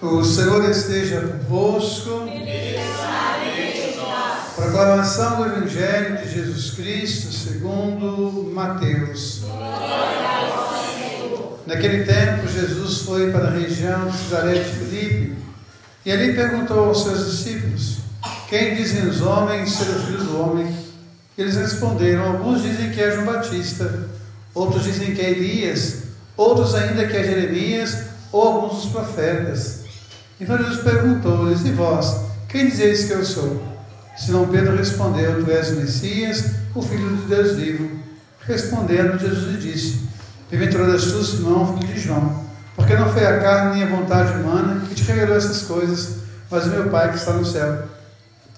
O Senhor esteja convosco. Proclamação do Evangelho de Jesus Cristo segundo Mateus. Naquele tempo, Jesus foi para a região de Cesaré de Filipe e ali perguntou aos seus discípulos: Quem dizem os homens ser o filho do homem? Eles responderam: Alguns dizem que é João Batista, outros dizem que é Elias, outros ainda que é Jeremias ou alguns dos profetas. Então Jesus perguntou-lhes: E vós, quem dizeis que eu sou? Simão Pedro respondeu: Tu és o Messias, o Filho de Deus vivo. Respondendo, Jesus lhe disse: Bem-aventurado tu, Simão, filho de João, porque não foi a carne nem a vontade humana que te revelou essas coisas, mas o meu Pai que está no céu.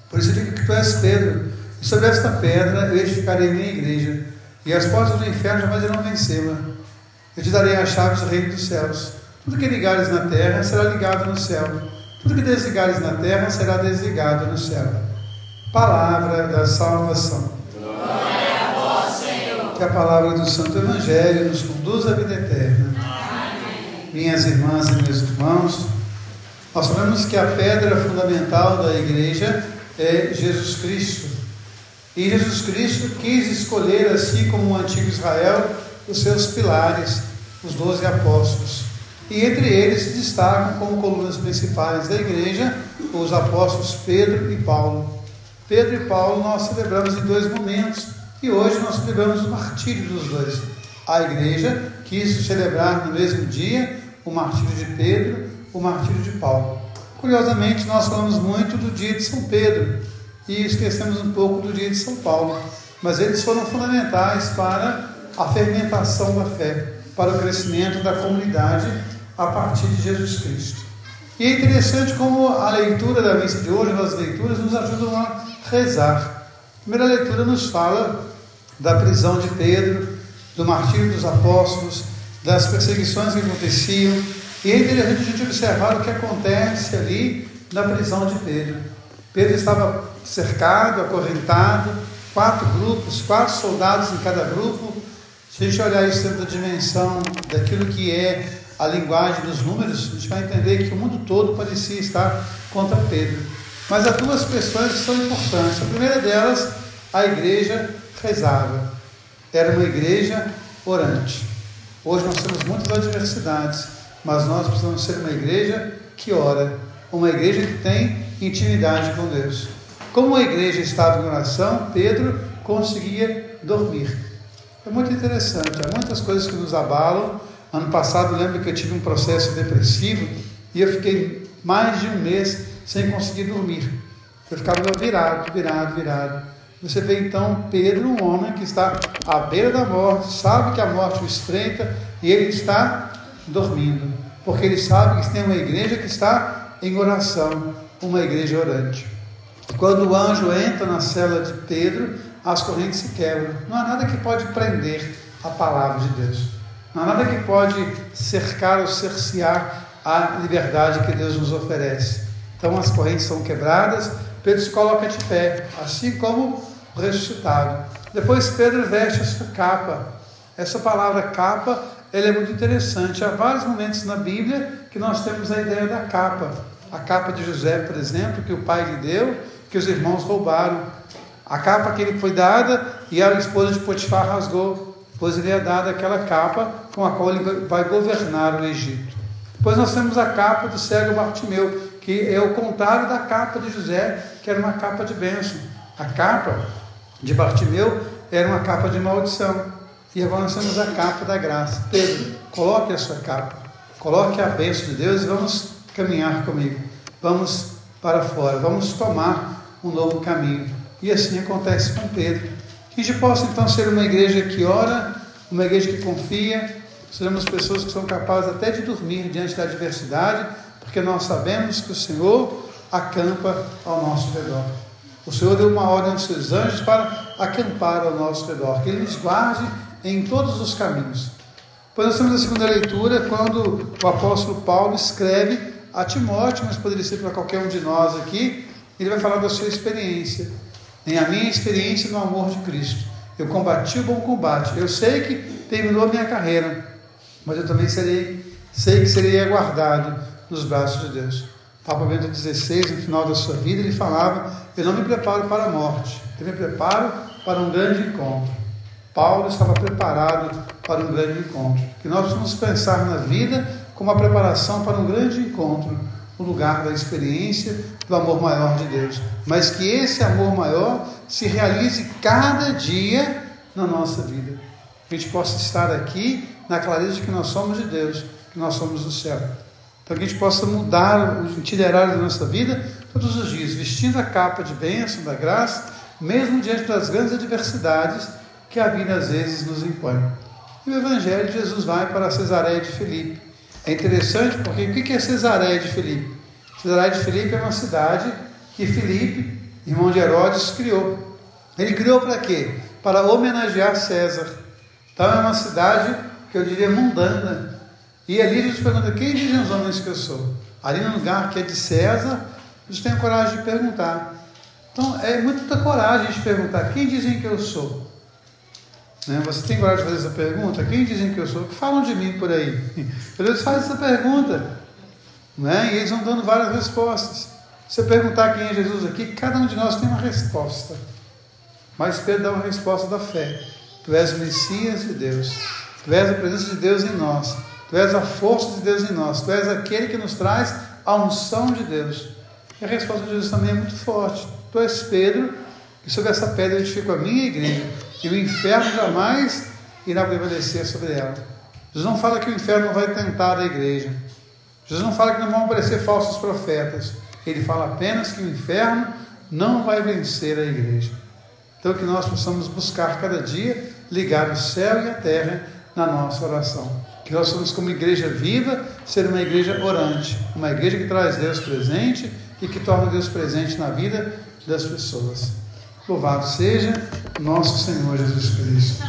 Por isso digo que tu és Pedro, e sobre esta pedra eu edificarei minha igreja, e as portas do inferno jamais irão vencê-la. Eu te darei as chaves do reino dos céus. Tudo que ligares na terra será ligado no céu. Tudo que desligares na terra será desligado no céu. Palavra da salvação. Glória a vós, Senhor. Que a palavra do Santo Evangelho nos conduza à vida eterna. Amém. Minhas irmãs e meus irmãos, nós sabemos que a pedra fundamental da igreja é Jesus Cristo. E Jesus Cristo quis escolher, assim como o antigo Israel, os seus pilares, os doze apóstolos. E entre eles se destacam como colunas principais da igreja os apóstolos Pedro e Paulo. Pedro e Paulo nós celebramos em dois momentos e hoje nós celebramos o martírio dos dois. A igreja quis celebrar no mesmo dia o martírio de Pedro, o martírio de Paulo. Curiosamente, nós falamos muito do dia de São Pedro e esquecemos um pouco do dia de São Paulo, mas eles foram fundamentais para a fermentação da fé, para o crescimento da comunidade a partir de Jesus Cristo. E é interessante como a leitura da missa de hoje, as leituras, nos ajudam a rezar. A primeira leitura nos fala da prisão de Pedro, do martírio dos apóstolos, das perseguições que aconteciam. E é interessante a gente observar o que acontece ali na prisão de Pedro. Pedro estava cercado, acorrentado, quatro grupos, quatro soldados em cada grupo. Se a gente olhar isso dentro da dimensão daquilo que é a linguagem dos números, a gente vai entender que o mundo todo parecia estar contra Pedro. Mas há duas questões que são importantes. A primeira delas, a igreja rezava. Era uma igreja orante. Hoje nós temos muitas adversidades, mas nós precisamos ser uma igreja que ora, uma igreja que tem intimidade com Deus. Como a igreja estava em oração, Pedro conseguia dormir. É muito interessante, há muitas coisas que nos abalam, Ano passado, lembro que eu tive um processo depressivo e eu fiquei mais de um mês sem conseguir dormir. Eu ficava virado, virado, virado. Você vê então Pedro, um homem que está à beira da morte, sabe que a morte o estreita e ele está dormindo, porque ele sabe que tem uma igreja que está em oração, uma igreja orante. Quando o anjo entra na cela de Pedro, as correntes se quebram. Não há nada que pode prender a palavra de Deus. Não há nada que pode cercar ou cercear a liberdade que Deus nos oferece. Então as correntes são quebradas, Pedro se coloca de pé, assim como o ressuscitado. Depois Pedro veste a sua capa. Essa palavra capa ela é muito interessante. Há vários momentos na Bíblia que nós temos a ideia da capa. A capa de José, por exemplo, que o pai lhe deu, que os irmãos roubaram. A capa que ele foi dada e a esposa de Potifar rasgou pois lhe é dada aquela capa com a qual ele vai governar o Egito. Depois nós temos a capa do cego Bartimeu, que é o contrário da capa de José, que era uma capa de bênção. A capa de Bartimeu era uma capa de maldição. E agora nós temos a capa da graça. Pedro, coloque a sua capa, coloque a bênção de Deus e vamos caminhar comigo. Vamos para fora, vamos tomar um novo caminho. E assim acontece com Pedro. Que a gente possa então ser uma igreja que ora, uma igreja que confia, seremos pessoas que são capazes até de dormir diante da adversidade, porque nós sabemos que o Senhor acampa ao nosso redor. O Senhor deu uma ordem aos seus anjos para acampar ao nosso redor, que Ele nos guarde em todos os caminhos. Depois nós temos a segunda leitura, quando o apóstolo Paulo escreve a Timóteo, mas poderia ser para qualquer um de nós aqui, ele vai falar da sua experiência em a minha experiência no amor de Cristo. Eu combati o bom combate. Eu sei que terminou a minha carreira, mas eu também serei, sei que serei aguardado nos braços de Deus. Papa Bento XVI, no final da sua vida, ele falava: Eu não me preparo para a morte, eu me preparo para um grande encontro. Paulo estava preparado para um grande encontro. Que nós vamos pensar na vida como a preparação para um grande encontro, o lugar da experiência do amor maior de Deus. Mas que esse amor maior se realize cada dia na nossa vida. Que a gente possa estar aqui na clareza de que nós somos de Deus, que nós somos do céu. Então que a gente possa mudar o itinerário da nossa vida todos os dias, vestindo a capa de bênção, da graça, mesmo diante das grandes adversidades que a vida às vezes nos impõe. E o Evangelho de Jesus vai para Cesareia de Filipe. É interessante porque o que é Cesareia de Filipe? Cesareia de Filipe é uma cidade que Filipe, irmão de Herodes, criou. Ele criou para quê? Para homenagear César. Então é uma cidade que eu diria mundana. E ali Jesus pergunta: quem dizem os homens que eu sou? Ali no lugar que é de César, eles têm a coragem de perguntar. Então é muita coragem de perguntar: quem dizem que eu sou? Né? Você tem coragem de fazer essa pergunta? Quem dizem que eu sou? O que falam de mim por aí? Deus faz essa pergunta. Né? E eles vão dando várias respostas. Você perguntar quem é Jesus aqui, cada um de nós tem uma resposta. Mas Pedro dá uma resposta da fé. Tu és o Messias de Deus. Tu és a presença de Deus em nós. Tu és a força de Deus em nós. Tu és aquele que nos traz a unção de Deus. E a resposta de Jesus também é muito forte. Tu és Pedro, e sobre essa pedra eu edifico a minha igreja e o inferno jamais irá prevalecer sobre ela. Jesus não fala que o inferno vai tentar a igreja. Jesus não fala que não vão aparecer falsos profetas. Ele fala apenas que o inferno não vai vencer a igreja. Então que nós possamos buscar cada dia ligar o céu e a terra na nossa oração. Que nós somos como igreja viva, ser uma igreja orante, uma igreja que traz Deus presente e que torna Deus presente na vida das pessoas. Louvado seja nosso Senhor Jesus Cristo.